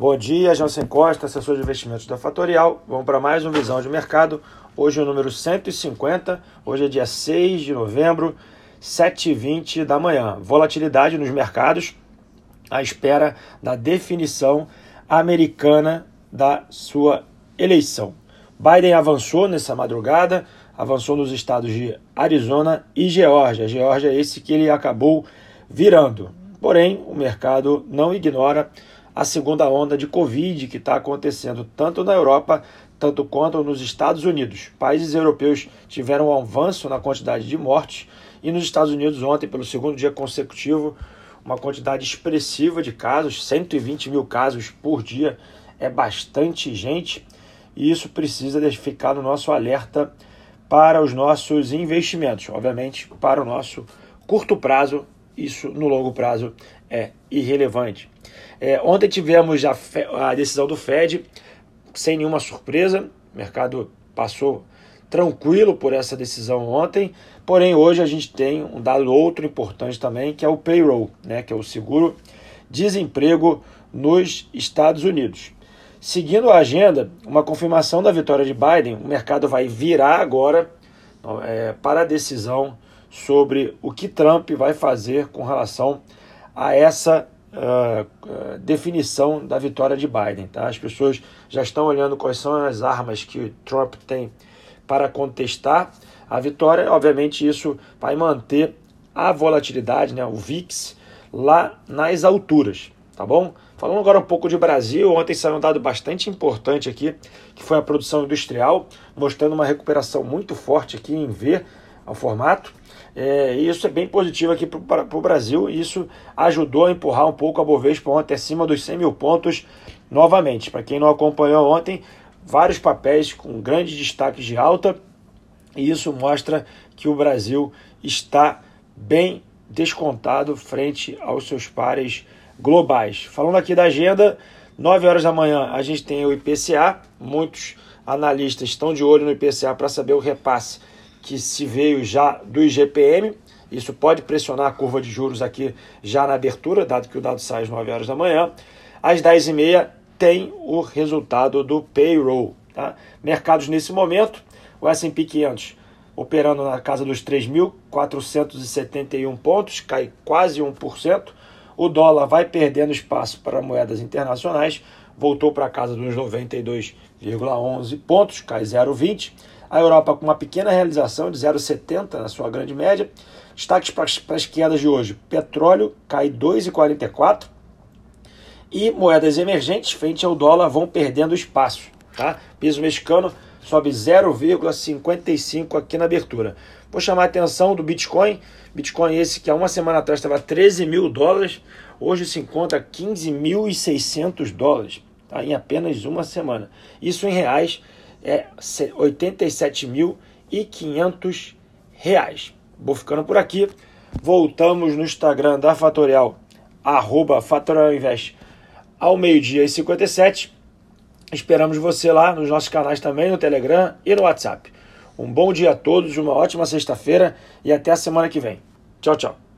Bom dia, Jansen Costa, assessor de investimentos da Fatorial. Vamos para mais um Visão de Mercado. Hoje é o número 150, hoje é dia 6 de novembro, 7h20 da manhã. Volatilidade nos mercados à espera da definição americana da sua eleição. Biden avançou nessa madrugada, avançou nos estados de Arizona e Geórgia. Geórgia é esse que ele acabou virando. Porém, o mercado não ignora a segunda onda de Covid que está acontecendo tanto na Europa tanto quanto nos Estados Unidos. Países europeus tiveram um avanço na quantidade de mortes e nos Estados Unidos ontem, pelo segundo dia consecutivo, uma quantidade expressiva de casos, 120 mil casos por dia, é bastante gente e isso precisa ficar no nosso alerta para os nossos investimentos. Obviamente, para o nosso curto prazo, isso no longo prazo é irrelevante. É, ontem tivemos a, a decisão do Fed, sem nenhuma surpresa, o mercado passou tranquilo por essa decisão ontem, porém hoje a gente tem um dado outro importante também, que é o payroll, né, que é o seguro desemprego nos Estados Unidos. Seguindo a agenda, uma confirmação da vitória de Biden, o mercado vai virar agora é, para a decisão sobre o que Trump vai fazer com relação essa uh, definição da vitória de Biden. Tá? As pessoas já estão olhando quais são as armas que Trump tem para contestar a vitória. Obviamente, isso vai manter a volatilidade, né, o VIX, lá nas alturas. Tá bom? Falando agora um pouco de Brasil, ontem saiu um dado bastante importante aqui, que foi a produção industrial, mostrando uma recuperação muito forte aqui em V, ao formato. É, e isso é bem positivo aqui para o Brasil. Isso ajudou a empurrar um pouco a Bovespa ontem acima dos 100 mil pontos novamente. Para quem não acompanhou ontem, vários papéis com grandes destaques de alta. E isso mostra que o Brasil está bem descontado frente aos seus pares globais. Falando aqui da agenda, 9 horas da manhã a gente tem o IPCA. Muitos analistas estão de olho no IPCA para saber o repasse que se veio já do IGPM. Isso pode pressionar a curva de juros aqui já na abertura, dado que o dado sai às 9 horas da manhã. Às 10h30 tem o resultado do payroll. Tá? Mercados nesse momento, o S&P 500 operando na casa dos 3.471 pontos, cai quase 1%. O dólar vai perdendo espaço para moedas internacionais, voltou para a casa dos 92,11 pontos, cai 0,20. A Europa com uma pequena realização de 0,70 na sua grande média. Destaques para as quedas de hoje: petróleo cai 2,44 e moedas emergentes frente ao dólar vão perdendo espaço. Tá? Piso mexicano sobe 0,55 aqui na abertura. Vou chamar a atenção do Bitcoin. Bitcoin esse que há uma semana atrás estava 13 mil dólares, hoje se encontra 15.600 dólares, tá? em apenas uma semana. Isso em reais é R$ 87.500. Vou ficando por aqui. Voltamos no Instagram da Fatorial, arroba Fatorial Invest, ao meio-dia e 57. Esperamos você lá nos nossos canais também, no Telegram e no WhatsApp. Um bom dia a todos, uma ótima sexta-feira e até a semana que vem. Tchau, tchau.